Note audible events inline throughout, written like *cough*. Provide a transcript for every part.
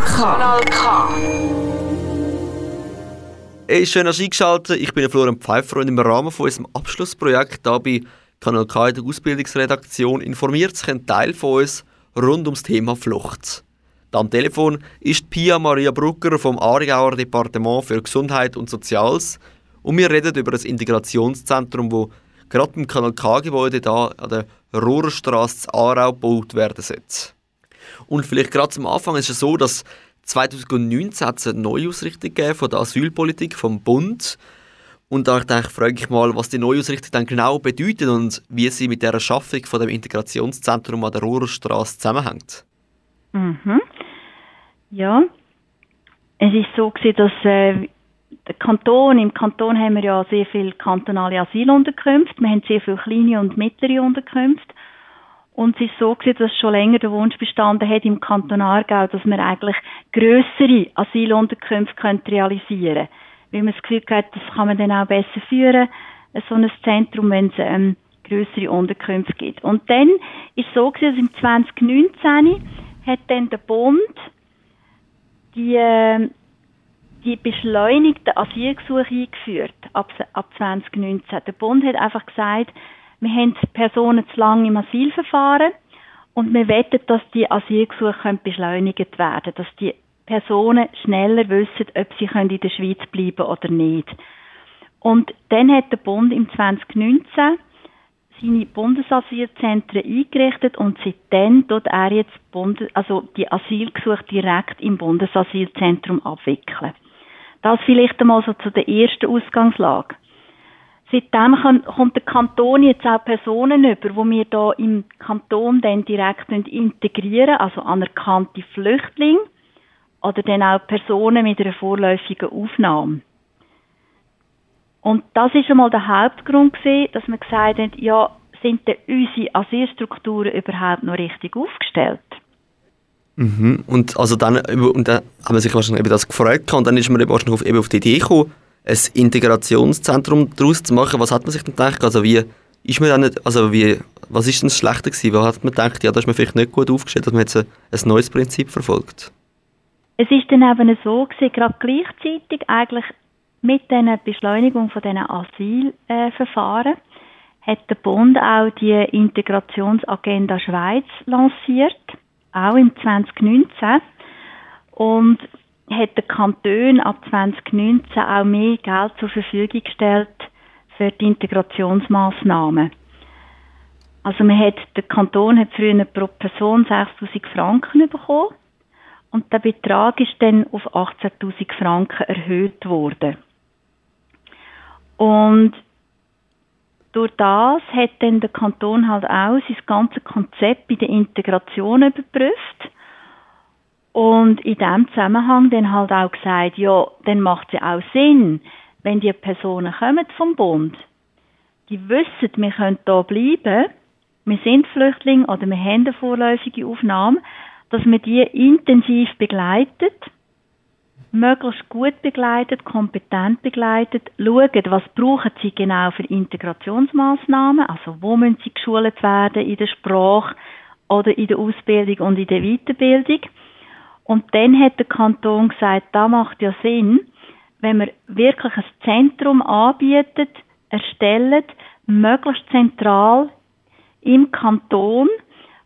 Kanal K. Hey, schön, dass ihr eingeschaltet Ich bin Florian Pfeiffer und im Rahmen von unserem Abschlussprojekt hier bei Kanal K in der Ausbildungsredaktion informiert sich ein Teil von uns rund ums Thema Flucht. Am Telefon ist Pia Maria Brucker vom Aargauer Departement für Gesundheit und Soziales und wir reden über das Integrationszentrum, wo gerade im Kanal K-Gebäude da an der Rohrstraße Aarau gebaut werden soll. Und vielleicht gerade zum Anfang ist es so, dass 2019 hat es eine Neuausrichtung von der Asylpolitik vom Bund. Und da denke, frage ich mal, was die Neuausrichtung dann genau bedeutet und wie sie mit der Schaffung von dem Integrationszentrum an der Rohrstraße zusammenhängt. Mhm. Ja, es ist so gewesen, dass äh, der Kanton, im Kanton haben wir ja sehr viele kantonale Asylunterkünfte, wir haben sehr viele kleine und mittlere Unterkünfte und es ist so gewesen, dass schon länger der Wunsch bestanden hat im Kanton Aargau, dass man eigentlich größere Asylunterkünfte könnte realisieren weil man das Gefühl hat, das kann man dann auch besser führen, so ein Zentrum, wenn es ähm, größere Unterkünfte gibt. Und dann ist es so gewesen, dass im 2019 hat dann der Bund die, äh, die beschleunigte Asylgesuche eingeführt ab, ab 2019. Der Bund hat einfach gesagt, wir haben Personen zu lange im Asylverfahren und wir wette, dass die Asylgesuche beschleunigt werden dass die Personen schneller wissen, ob sie in der Schweiz bleiben oder nicht. Und dann hat der Bund im 2019 seine Bundesasylzentren eingerichtet und seitdem tut er jetzt Bund, also die Asylgesuche direkt im Bundesasylzentrum abwickeln. Das vielleicht einmal so zu der ersten Ausgangslage. Seitdem kann, kommt der Kanton jetzt auch Personen über, wo wir da im Kanton dann direkt integrieren, also anerkannte Flüchtlinge oder dann auch Personen mit einer vorläufigen Aufnahme. Und das ist einmal der Hauptgrund gewesen, dass wir gesagt haben, ja, sind denn unsere Asylstrukturen überhaupt noch richtig aufgestellt? Mhm. Und also dann, und dann haben wir sich wahrscheinlich eben das gefreut und dann ist man wahrscheinlich auf, eben auf die Idee gekommen, ein Integrationszentrum daraus zu machen. Was hat man sich denn gedacht? Also wie ist man dann nicht, also wie, was ist denn das Schlechte gewesen? Wo hat man gedacht, ja, da ist man vielleicht nicht gut aufgestellt, dass man jetzt ein, ein neues Prinzip verfolgt? Es ist dann eben so gewesen, gerade gleichzeitig eigentlich mit dieser Beschleunigung von diesen Asylverfahren hat der Bund auch die Integrationsagenda Schweiz lanciert, auch im 2019. Und hat der Kanton ab 2019 auch mehr Geld zur Verfügung gestellt für die Integrationsmaßnahmen. Also man hat, der Kanton hat früher pro Person 6'000 Franken bekommen und der Betrag ist dann auf 18'000 Franken erhöht worden. Und durch das hat dann der Kanton halt auch sein ganzes Konzept bei der Integration überprüft und in dem Zusammenhang dann halt auch gesagt, ja, dann macht es ja auch Sinn, wenn die Personen kommen vom Bund, die wissen, wir können da bleiben, wir sind Flüchtlinge oder wir haben eine vorläufige Aufnahme, dass man die intensiv begleitet, möglichst gut begleitet, kompetent begleitet, schauen, was brauchen sie genau für Integrationsmaßnahmen, also wo müssen sie geschult werden in der Sprache oder in der Ausbildung und in der Weiterbildung und dann hat der Kanton gesagt, da macht ja Sinn, wenn man wirklich ein Zentrum anbietet, erstellt, möglichst zentral im Kanton,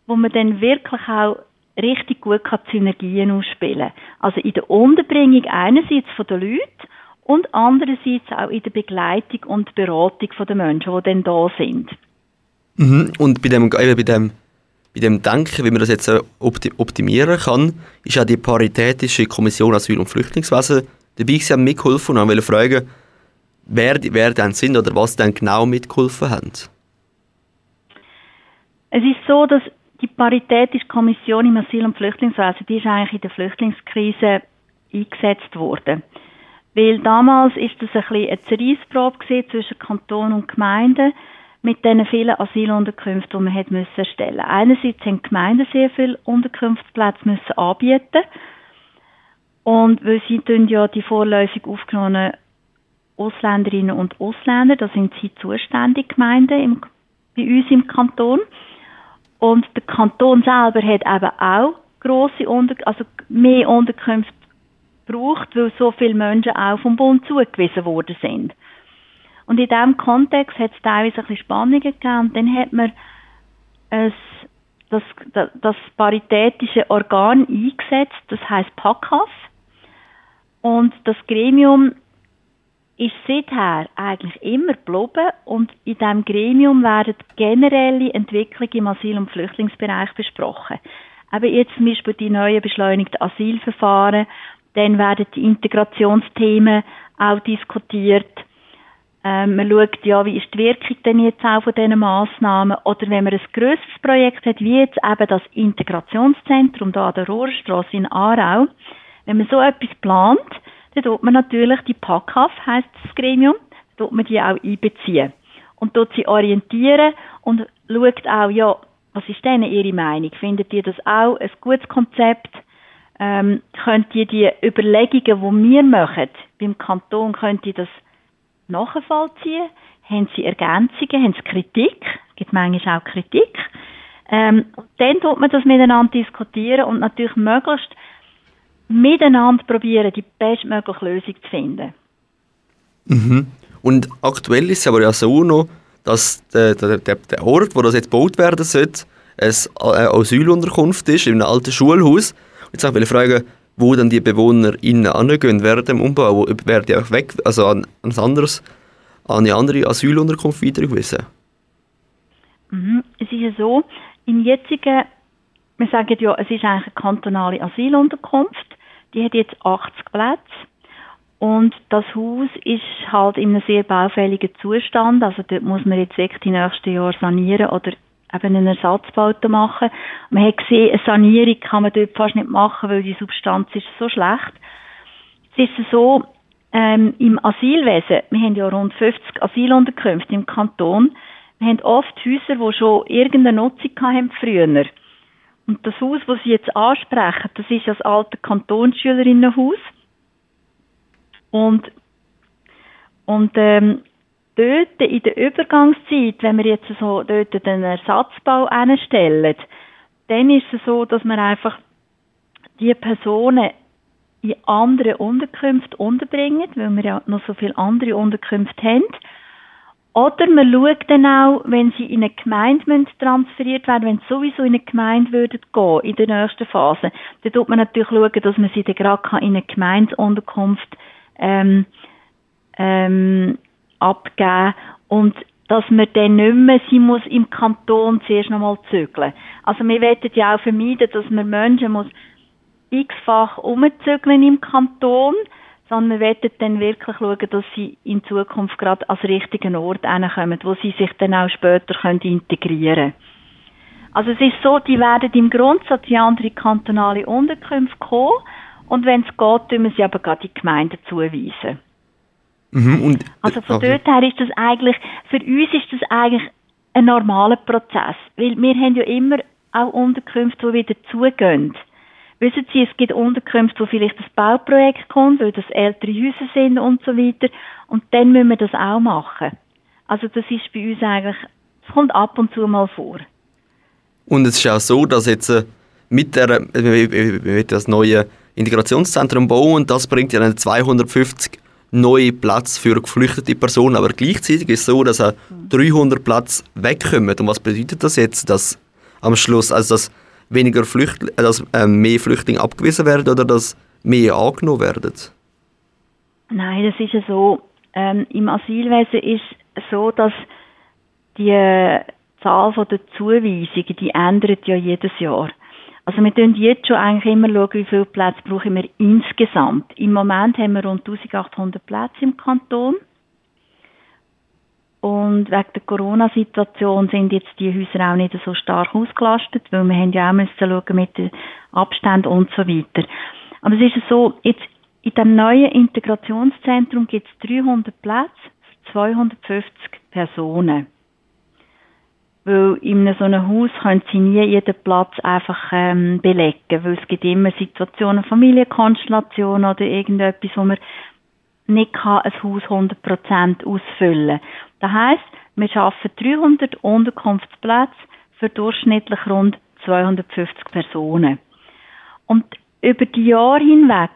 wo man dann wirklich auch richtig gut kann Synergien ausspielen Also in der Unterbringung einerseits von den Leuten und andererseits auch in der Begleitung und Beratung der Menschen, die dann da sind. Mhm. Und bei dem, eben bei dem bei dem Denken, wie man das jetzt äh, optimieren kann, ist auch die Paritätische Kommission Asyl- und Flüchtlingswesen dabei gewesen, haben mitgeholfen und wollen fragen, wer, wer denn sind oder was denn genau mitgeholfen haben. Es ist so, dass die Paritätische Kommission im Asyl- und Flüchtlingswesen, die ist eigentlich in der Flüchtlingskrise eingesetzt worden. Weil damals ist das ein bisschen eine Zerreissprobe zwischen Kanton und Gemeinden mit diesen vielen Asylunterkünften, die man hat müssen erstellen. Einerseits haben die Gemeinden sehr viele Unterkunftsplätze müssen anbieten und weil sie ja die vorläufig aufgenommenen Ausländerinnen und Ausländer, da sind sie zuständig Gemeinden im, bei uns im Kanton. Und der Kanton selber hat eben auch grosse Unter also mehr Unterkünfte braucht, weil so viele Menschen auch vom Bund zugewiesen worden sind. Und in diesem Kontext hat es teilweise ein bisschen Spannungen gegeben und dann hat man ein, das, das paritätische Organ eingesetzt, das heißt PACAF. Und das Gremium ist seither eigentlich immer geblieben und in diesem Gremium werden generelle Entwicklungen im Asyl- und Flüchtlingsbereich besprochen. Eben jetzt zum Beispiel die neuen beschleunigten Asylverfahren, dann werden die Integrationsthemen auch diskutiert. Ähm, man schaut ja, wie ist die Wirkung denn jetzt auch von diesen Massnahmen oder wenn man ein grösseres Projekt hat, wie jetzt eben das Integrationszentrum da an der Rohrstraße in Aarau, wenn man so etwas plant, dann tut man natürlich die PACAF, heisst das Gremium, tut man die auch einbeziehen. Und dort sie orientieren und schaut auch, ja, was ist denn Ihre Meinung? Findet ihr das auch ein gutes Konzept? Ähm, könnt ihr die Überlegungen, die wir machen, beim Kanton, könnt ihr das nachvollziehen? Haben Sie Ergänzungen? Haben Sie Kritik? Es gibt manchmal auch Kritik. Ähm, dann tut man das miteinander diskutieren und natürlich möglichst miteinander probieren, die bestmögliche Lösung zu finden. Mhm. Und aktuell ist es aber ja so noch, dass der, der, der Ort, wo das jetzt gebaut werden sollte, eine Asylunterkunft ist, in einem alten Schulhaus. Jetzt wollte ich fragen, wo dann die Bewohner innen angehen während dem Umbau. Werden die auch weg, also an, an, anderes, an eine andere Asylunterkunft weitergewiesen? Mhm. Es ist ja so, im jetzigen, wir sagen ja, es ist eigentlich eine kantonale Asylunterkunft. Die hat jetzt 80 Plätze. Und das Haus ist halt in einem sehr baufälligen Zustand. Also dort muss man jetzt wirklich die nächsten Jahre sanieren oder eben einen Ersatzbauten machen. Man hat gesehen, eine Sanierung kann man dort fast nicht machen, weil die Substanz ist so schlecht. Es ist so, ähm, im Asylwesen, wir haben ja rund 50 Asylunterkünfte im Kanton, wir haben oft Häuser, die schon irgendeine Nutzung haben früher. Und das Haus, das Sie jetzt ansprechen, das ist das alte Kantonsschülerinnenhaus. Und, und ähm, dort in der Übergangszeit, wenn wir jetzt so dort den Ersatzbau einstellen, dann ist es so, dass man einfach die Personen in andere Unterkünfte unterbringen, weil wir ja noch so viele andere Unterkünfte haben. Oder man schaut dann auch, wenn sie in eine Gemeinde transferiert werden, wenn sie sowieso in eine Gemeinde würden gehen, in der nächsten Phase, dann tut man natürlich schauen, dass man sie dann gerade in eine Gemeindeunterkunft ähm, ähm, abgeben und dass man dann nicht mehr, sie muss im Kanton zuerst nochmal zügeln. Also wir wollen ja auch vermeiden, dass man Menschen muss x-fach umzügeln im Kanton, sondern wir wollen dann wirklich schauen, dass sie in Zukunft gerade als richtigen Ort kommen, wo sie sich dann auch später können integrieren können. Also es ist so, die werden im Grundsatz in andere kantonale Unterkünfte kommen und wenn es geht, tun wir sie aber gerade die Gemeinden zuweisen. Mhm, und, also von dort her ist das eigentlich, für uns ist das eigentlich ein normaler Prozess, weil wir haben ja immer auch Unterkünfte, die wieder zugehen. Wissen Sie, es gibt Unterkünfte, wo vielleicht das Bauprojekt kommt, weil das ältere Häuser sind und so weiter. Und dann müssen wir das auch machen. Also das ist bei uns eigentlich, es kommt ab und zu mal vor. Und es ist auch so, dass jetzt äh, mit der, äh, mit das neue Integrationszentrum bauen und das bringt ja dann 250 neue Platz für geflüchtete Personen, aber gleichzeitig ist es so, dass auch 300 Platz wegkommen. Und was bedeutet das jetzt, dass am Schluss, also dass weniger Flüchtlinge, äh, dass äh, mehr Flüchtlinge abgewiesen werden oder dass mehr angenommen werden? Nein, das ist ja so. Ähm, Im Asylwesen ist es so, dass die Zahl der Zuweisungen, die ändert ja jedes Jahr. Also wir schauen jetzt schon eigentlich immer, wie viele Plätze brauchen wir insgesamt. Im Moment haben wir rund 1800 Plätze im Kanton. Und wegen der Corona-Situation sind jetzt die Häuser auch nicht so stark ausgelastet, weil wir haben ja auch müssen schauen mit den Abständen und so weiter. Aber es ist so, jetzt in dem neuen Integrationszentrum gibt es 300 Plätze für 250 Personen. Weil in so einem Haus können sie nie jeden Platz einfach ähm, belegen, weil es gibt immer Situationen, Familienkonstellationen oder irgendetwas, wo man nicht kann ein Haus 100% ausfüllen Das heisst, wir schaffen 300 Unterkunftsplätze für durchschnittlich rund 250 Personen. Und über die Jahre hinweg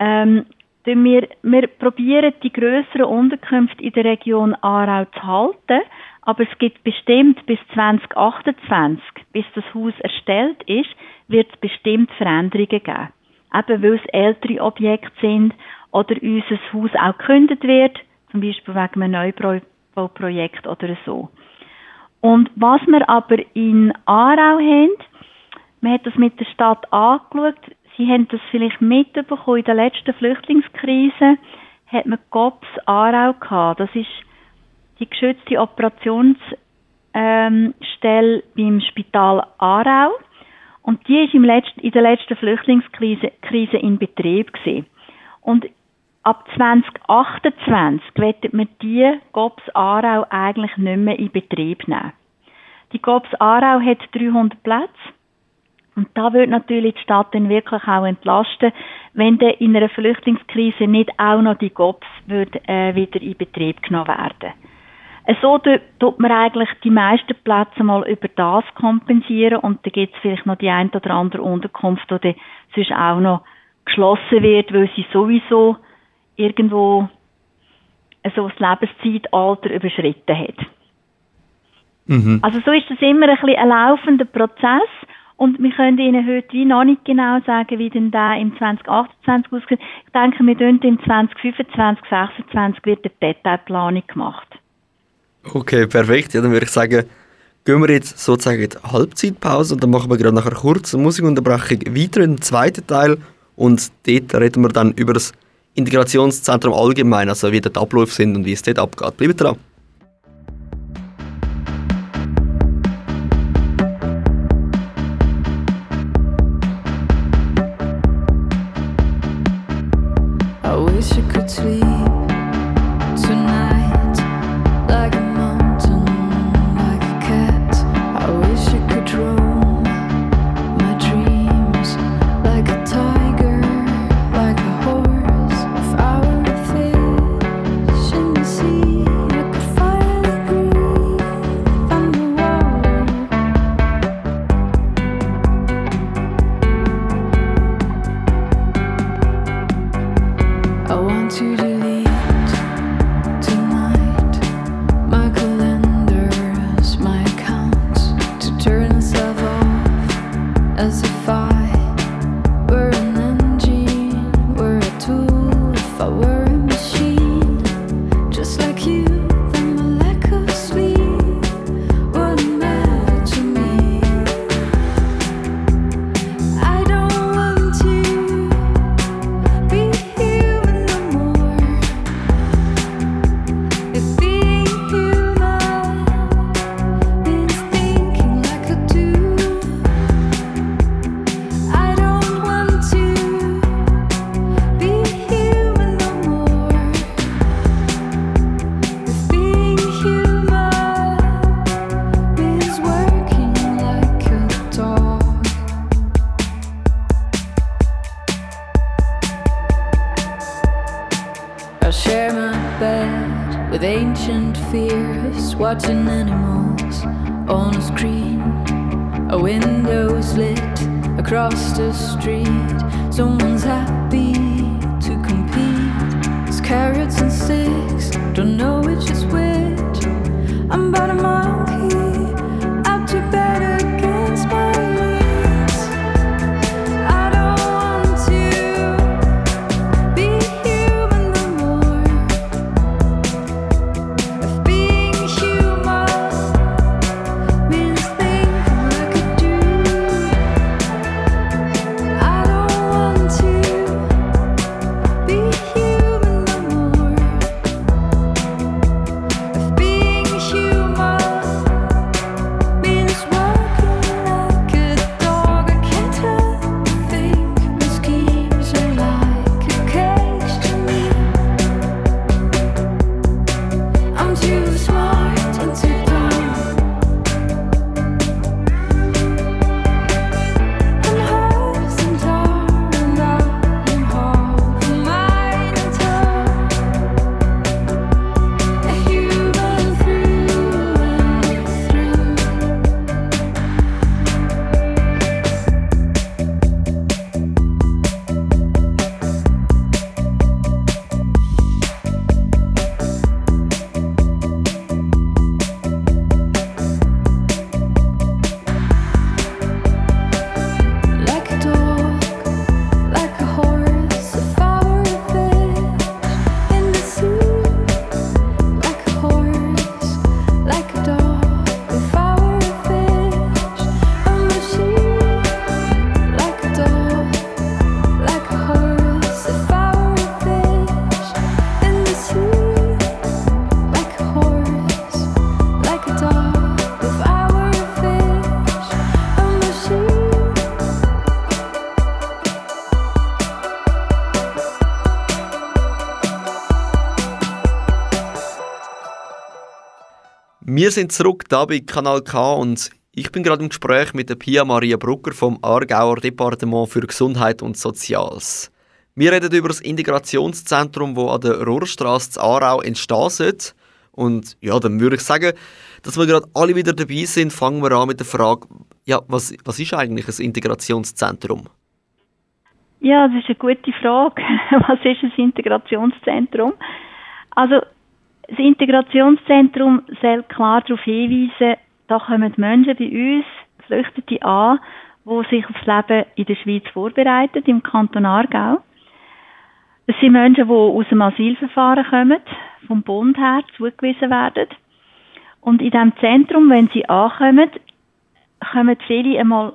ähm, wir, wir probieren die größeren Unterkünfte in der Region Aarau zu halten, aber es gibt bestimmt bis 2028, bis das Haus erstellt ist, wird es bestimmt Veränderungen geben. Eben weil es ältere Objekte sind oder unser Haus auch gekündigt wird, zum Beispiel wegen einem Neubauprojekt oder so. Und was wir aber in Aarau haben, man hat das mit der Stadt angeschaut, Sie haben das vielleicht mitbekommen, in der letzten Flüchtlingskrise hat man GOPS Aarau gehabt. Das ist die geschützte Operationsstelle ähm, beim Spital Aarau. Und die letzten, in der letzten Flüchtlingskrise Krise in Betrieb gewesen. Und ab 2028 wird man die GOPS Aarau eigentlich nicht mehr in Betrieb nehmen. Die GOPS Aarau hat 300 Plätze. Und da wird natürlich die Stadt dann wirklich auch entlasten, wenn dann in einer Flüchtlingskrise nicht auch noch die GOPS wird, äh, wieder in Betrieb genommen werden. So tut man eigentlich die meisten Plätze mal über das kompensieren und dann gibt es vielleicht noch die ein oder andere Unterkunft, die sonst auch noch geschlossen wird, weil sie sowieso irgendwo so das Lebenszeitalter überschritten hat. Mhm. Also so ist das immer ein bisschen ein laufender Prozess und wir können Ihnen heute wie noch nicht genau sagen, wie denn da im 2028 aussieht. Ich denke, wir tun im 2025, 2026 wird eine Detailplanung gemacht. Okay, perfekt. Ja, dann würde ich sagen, gehen wir jetzt sozusagen in die Halbzeitpause und dann machen wir gerade nachher kurz eine Musikunterbrechung weiter in den zweiten Teil und dort reden wir dann über das Integrationszentrum allgemein, also wie dort Abläufe sind und wie es dort abgeht. Bleibt dran. justice. Wir sind zurück da bei Kanal K und ich bin gerade im Gespräch mit der Pia Maria Brucker vom Aargauer Departement für Gesundheit und Soziales. Wir reden über das Integrationszentrum, wo an der Rohrstraße zu Aarau entstehen soll. Und ja, dann würde ich sagen, dass wir gerade alle wieder dabei sind, fangen wir an mit der Frage, ja, was, was ist eigentlich ein Integrationszentrum? Ja, das ist eine gute Frage. *laughs* Was ist ein Integrationszentrum? Also, das Integrationszentrum soll klar darauf hinweisen, da kommen Menschen bei uns, Flüchtete an, die sich aufs Leben in der Schweiz vorbereiten, im Kanton Aargau. Es sind Menschen, die aus dem Asylverfahren kommen, vom Bund her zugewiesen werden. Und in diesem Zentrum, wenn sie ankommen, kommen viele einmal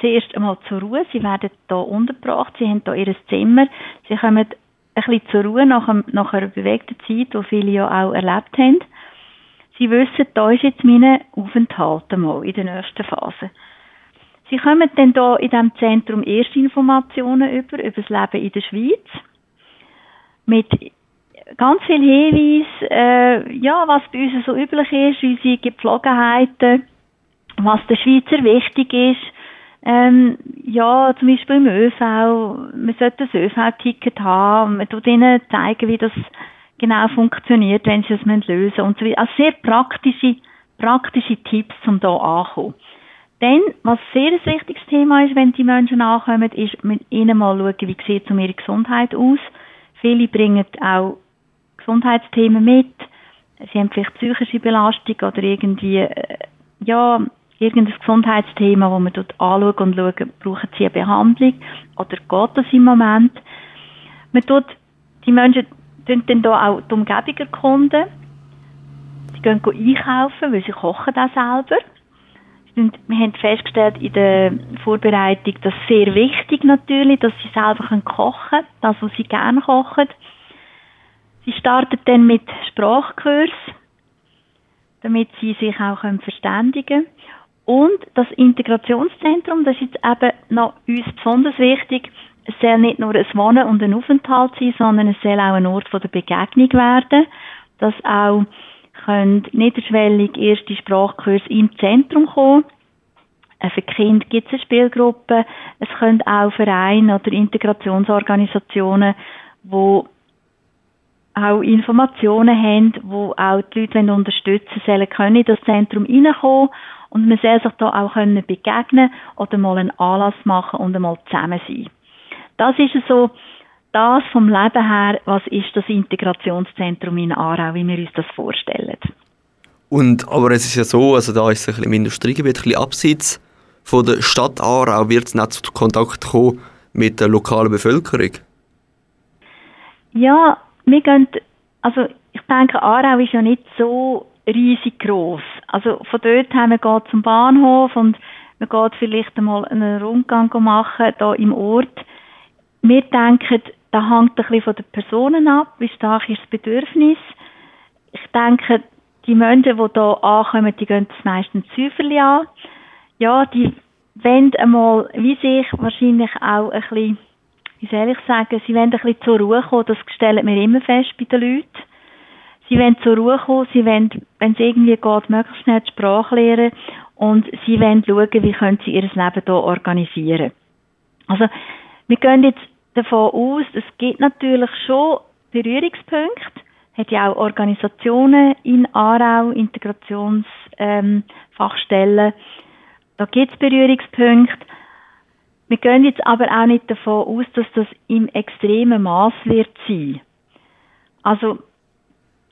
zuerst einmal zur Ruhe. Sie werden hier untergebracht, sie haben hier ihr Zimmer, sie kommen ein bisschen zur Ruhe nach, einem, nach einer bewegten Zeit, die viele ja auch erlebt haben. Sie wissen, da ist jetzt mein Aufenthalt einmal in der nächsten Phase. Sie kommen dann hier in diesem Zentrum erste Informationen über, über das Leben in der Schweiz. Mit ganz viel Hinweis, äh, ja, was bei uns so üblich ist, unsere Gepflogenheiten, was der Schweizer wichtig ist, ähm, ja, zum Beispiel im ÖV, man sollte ein ÖV-Ticket haben, man tut ihnen zeigen, wie das genau funktioniert, wenn sie es lösen müssen und so weiter. Also sehr praktische, praktische Tipps, um da anzukommen. Dann, was sehr ein wichtiges Thema ist, wenn die Menschen ankommen, ist mit ihnen mal schauen, wie sieht es um ihre Gesundheit aus. Viele bringen auch Gesundheitsthemen mit. Sie haben vielleicht psychische Belastung oder irgendwie, äh, ja, irgendein Gesundheitsthema, wo man dort anschaut und schaut, brauchen sie eine Behandlung oder geht das im Moment. Man tut, die Menschen tun dann hier auch die Umgebung erkunden. Sie gehen einkaufen, weil sie kochen auch selber. Und wir haben festgestellt in der Vorbereitung, dass sehr wichtig natürlich, dass sie selber kochen können, das, was sie gerne kochen. Sie starten dann mit Sprachkurs, damit sie sich auch verständigen können. Und das Integrationszentrum, das ist jetzt eben noch uns besonders wichtig. Es soll nicht nur ein Wohnen und ein Aufenthalt sein, sondern es soll auch ein Ort der Begegnung werden, dass auch niederschwellig erste Sprachkurse im Zentrum kommen. Äh, für Kinder gibt es eine Spielgruppe. Es können auch Vereine oder Integrationsorganisationen, wo auch Informationen haben, wo auch die Leute unterstützen sollen, können in das Zentrum reinkommen und man soll sich da auch können begegnen oder mal einen Anlass machen und einmal zusammen sein. Das ist so das vom Leben her, was ist das Integrationszentrum in Aarau, wie wir uns das vorstellen. Und, aber es ist ja so, also da ist es ein bisschen im Industriegebiet, ein bisschen abseits von der Stadt Aarau, wird es nicht zu Kontakt kommen mit der lokalen Bevölkerung? Ja, wir gehen, also ich denke, Aarau ist ja nicht so riesig groß. Also von dort her, man geht zum Bahnhof und man geht vielleicht einmal einen Rundgang machen, da im Ort. Wir denken, da hängt ein bisschen von den Personen ab, wie stark ist das Bedürfnis. Ich denke, die Menschen, die hier ankommen, die gehen das meistens Züferli an. Ja, die wollen einmal, wie sich wahrscheinlich auch ein bisschen, wie soll ich sagen, sie wollen ein bisschen zur Ruhe kommen, das stellen wir immer fest bei den Leuten. Sie wollen zur Ruhe kommen, sie wollen, wenn es irgendwie geht, möglichst schnell die Sprache lernen und sie wollen schauen, wie können sie ihr Leben hier organisieren. Also, wir gehen jetzt davon aus, es gibt natürlich schon Berührungspunkte, hat ja auch Organisationen in Aarau, Integrationsfachstellen, ähm, da gibt es Berührungspunkte. Wir gehen jetzt aber auch nicht davon aus, dass das im extremen Maß wird sein. Also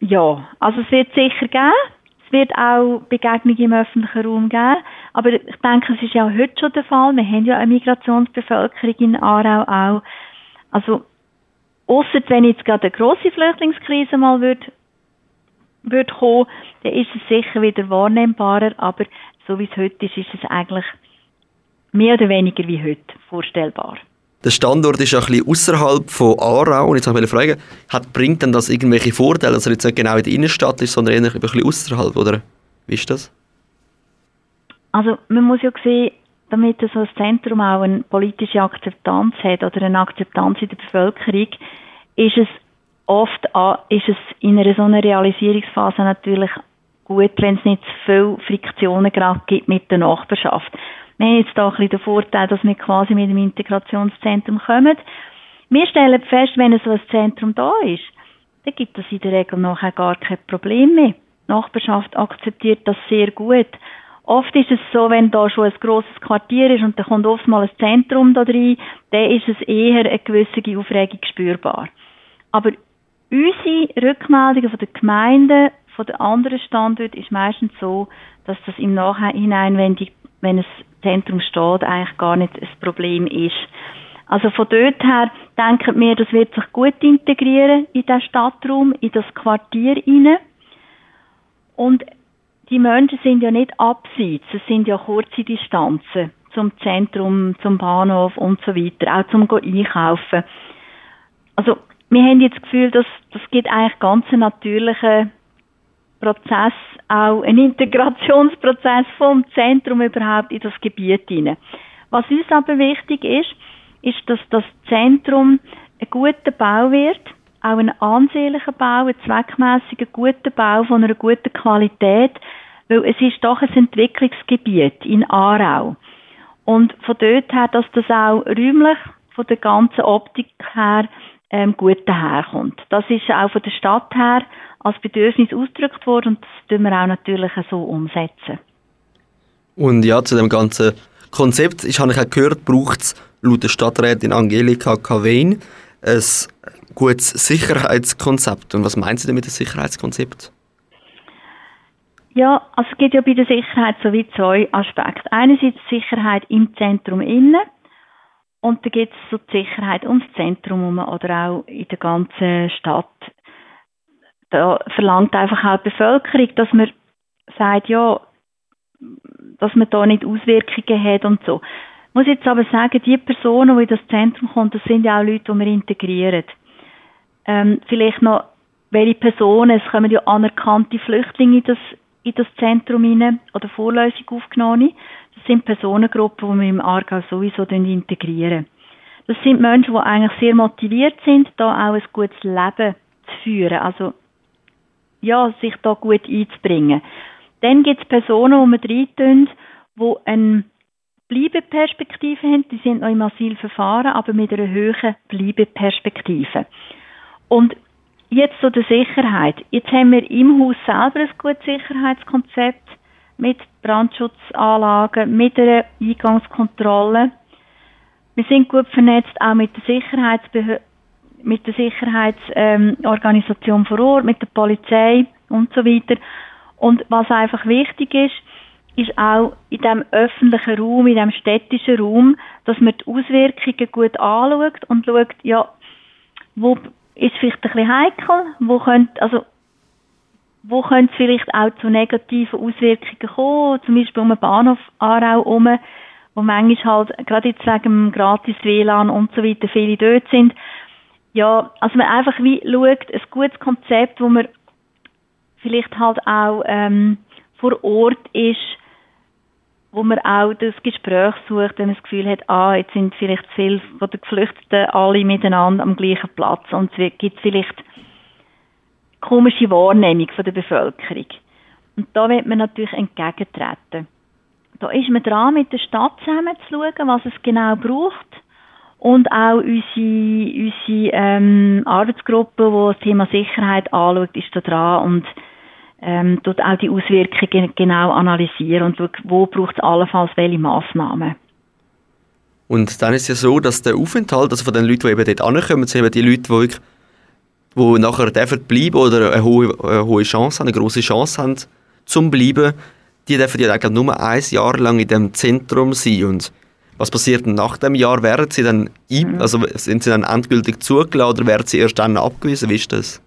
ja, also es wird sicher geben. Es wird auch Begegnungen im öffentlichen Raum geben. Aber ich denke, es ist ja heute schon der Fall. Wir haben ja eine Migrationsbevölkerung in Aarau auch. Also, ausser wenn jetzt gerade eine grosse Flüchtlingskrise mal wird, wird kommen, dann ist es sicher wieder wahrnehmbarer. Aber so wie es heute ist, ist es eigentlich mehr oder weniger wie heute vorstellbar. Der Standort ist ja ein bisschen außerhalb von Aarau und jetzt habe ich fragen, hat, bringt denn das irgendwelche Vorteile, dass er jetzt nicht genau in der Innenstadt ist, sondern eher ein bisschen außerhalb, oder wie ist das? Also man muss ja sehen, damit so ein Zentrum auch eine politische Akzeptanz hat oder eine Akzeptanz in der Bevölkerung, ist es oft ist es in einer so einer Realisierungsphase natürlich gut, wenn es nicht zu viele Friktionen gerade gibt mit der Nachbarschaft. Wir haben jetzt da ein bisschen den Vorteil, dass wir quasi mit dem Integrationszentrum kommen. Wir stellen fest, wenn so ein Zentrum da ist, dann gibt es in der Regel nachher gar kein Problem mehr. Die Nachbarschaft akzeptiert das sehr gut. Oft ist es so, wenn da schon ein grosses Quartier ist und da kommt oft mal ein Zentrum da rein, dann ist es eher eine gewisse Aufregung spürbar. Aber unsere Rückmeldungen von den Gemeinden, von den anderen Standorten ist meistens so, dass das im Nachhinein, wenn, die, wenn ein Zentrum steht, eigentlich gar nicht ein Problem ist. Also von dort her denken wir, das wird sich gut integrieren in den Stadtraum, in das Quartier hinein. Und die Menschen sind ja nicht abseits, es sind ja kurze Distanzen zum Zentrum, zum Bahnhof und so weiter, auch zum Einkaufen. Also wir haben jetzt das Gefühl, dass das gibt eigentlich ganz einen natürlichen Prozess, auch ein Integrationsprozess vom Zentrum überhaupt in das Gebiet hinein. Was uns aber wichtig ist, ist, dass das Zentrum ein guter Bau wird, auch ein ansehnlicher Bau, ein zweckmäßiger, guter Bau von einer guten Qualität, weil es ist doch ein Entwicklungsgebiet in Aarau. Und von dort her, dass das auch räumlich von der ganzen Optik her ähm, gut daherkommt. Das ist auch von der Stadt her als Bedürfnis ausgedrückt worden und das tun wir auch natürlich so umsetzen. Und ja, zu dem ganzen Konzept, ich habe ich gehört, braucht es laut der Stadträtin Angelika Kavein ein gutes Sicherheitskonzept. Und was meinen Sie denn mit dem Sicherheitskonzept? Ja, also es gibt ja bei der Sicherheit so wie zwei Aspekte. Einerseits Sicherheit im Zentrum innen und dann gibt es so die Sicherheit ums Zentrum herum oder auch in der ganzen Stadt. Da verlangt einfach auch die Bevölkerung, dass man sagt, ja, dass man da nicht Auswirkungen hat und so. Ich muss jetzt aber sagen, die Personen, die in das Zentrum kommen, das sind ja auch Leute, die wir integrieren. Ähm, vielleicht noch, welche Personen, es kommen ja anerkannte Flüchtlinge in das, in das Zentrum rein, oder vorläufig aufgenommen. Das sind Personengruppen, die wir im Aargau sowieso integrieren. Das sind Menschen, die eigentlich sehr motiviert sind, da auch ein gutes Leben zu führen. Also, ja, sich da gut einzubringen. Dann gibt es Personen, die wir reintun, die eine Bleibeperspektive haben. Die sind noch im Asylverfahren, aber mit einer höheren Bleibeperspektive. Und jetzt zu der Sicherheit. Jetzt haben wir im Haus selber ein gutes Sicherheitskonzept mit Brandschutzanlagen, mit einer Eingangskontrolle. Wir sind gut vernetzt auch mit der Sicherheitsbehörde mit der Sicherheitsorganisation ähm, vor Ort, mit der Polizei und so weiter. Und was einfach wichtig ist, ist auch in dem öffentlichen Raum, in dem städtischen Raum, dass man die Auswirkungen gut anschaut und schaut, ja, wo ist vielleicht ein bisschen heikel, wo könnte, also, wo könnte es vielleicht auch zu negativen Auswirkungen kommen, zum Beispiel um den Bahnhof Aarau herum, wo manchmal halt, gerade jetzt wegen dem gratis WLAN und so weiter, viele dort sind. Ja, also man einfach wie schaut, ein gutes Konzept, wo man vielleicht halt auch ähm, vor Ort ist, wo man auch das Gespräch sucht, wenn man das Gefühl hat, ah, jetzt sind vielleicht viele von den Geflüchteten alle miteinander am gleichen Platz und es gibt vielleicht komische Wahrnehmung von der Bevölkerung. Und da wird man natürlich entgegentreten. Da ist man dran, mit der Stadt zusammen zu schauen, was es genau braucht. Und auch unsere, unsere ähm, Arbeitsgruppe, die das Thema Sicherheit anschaut, ist da dran und ähm, dort auch die Auswirkungen genau analysieren und schaut, wo braucht es allenfalls welche Massnahmen. Und dann ist es ja so, dass der Aufenthalt, also von den Leuten, die eben dort ankommen, sind eben die Leute, die, die nachher dürfen bleiben oder eine hohe, eine hohe Chance haben, eine große Chance haben, zum bleiben, die dürfen ja eigentlich nur ein Jahr lang in dem Zentrum sein. Und was passiert nach dem Jahr? Werden sie dann, mhm. also sind sie dann endgültig zugelassen oder werden sie erst dann abgewiesen? Wie ist das?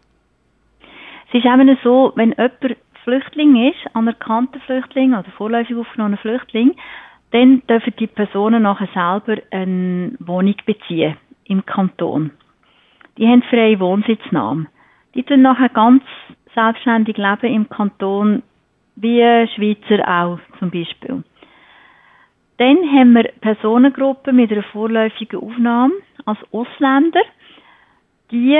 Es ist eben so, wenn jemand Flüchtling ist, anerkannter Flüchtling oder vorläufig aufgenommener Flüchtling, dann dürfen die Personen nachher selber eine Wohnung beziehen im Kanton. Die haben freie Wohnsitznahme. Die tun nachher ganz selbstständig leben im Kanton, wie Schweizer auch zum Beispiel. Dann haben wir Personengruppen mit einer vorläufigen Aufnahme als Ausländer. Die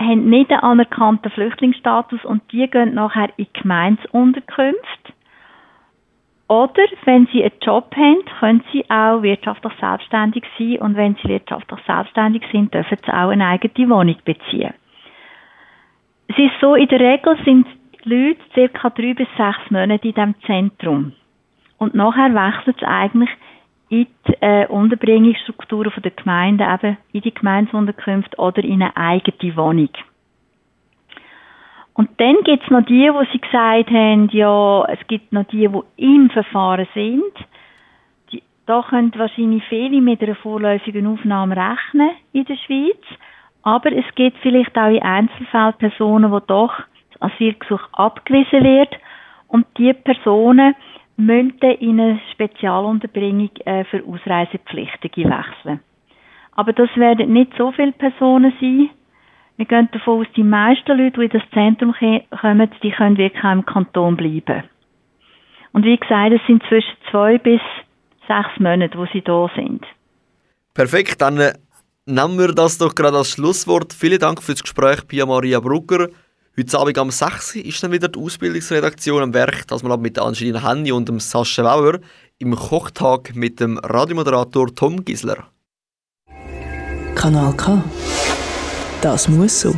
haben nicht einen anerkannten Flüchtlingsstatus und die gehen nachher in Gemeinsunterkünfte. Oder wenn sie einen Job haben, können sie auch wirtschaftlich selbstständig sein und wenn sie wirtschaftlich selbstständig sind, dürfen sie auch eine eigene Wohnung beziehen. Es ist so, in der Regel sind die Leute circa drei bis sechs Monate in diesem Zentrum. Und nachher wechselt es eigentlich in die äh, Unterbringungsstrukturen der Gemeinde, eben in die Gemeinsunterkünfte oder in eine eigene Wohnung. Und dann gibt es noch die, wo sie gesagt haben, ja, es gibt noch die, die im Verfahren sind. Die, da können wahrscheinlich viele mit einer vorläufigen Aufnahme rechnen in der Schweiz. Aber es gibt vielleicht auch in Einzelfällen Personen, wo doch das Asylgesuch abgewiesen wird. Und die Personen müssen in eine Spezialunterbringung äh, für Ausreisepflichtige wechseln. Aber das werden nicht so viele Personen sein. Wir gehen davon aus, die meisten Leute, die in das Zentrum kommen, die können wirklich auch im Kanton bleiben. Und wie gesagt, es sind zwischen zwei bis sechs Monate, wo sie da sind. Perfekt, dann äh, nehmen wir das doch gerade als Schlusswort. Vielen Dank für das Gespräch, Pia Maria Brugger. Heute Abend am 6. ist dann wieder die Ausbildungsredaktion am Werk, das mal mit Angelina Henny und dem Sascha Bauer im Kochtag mit dem Radiomoderator Tom Gisler. Kanal K. Das muss so.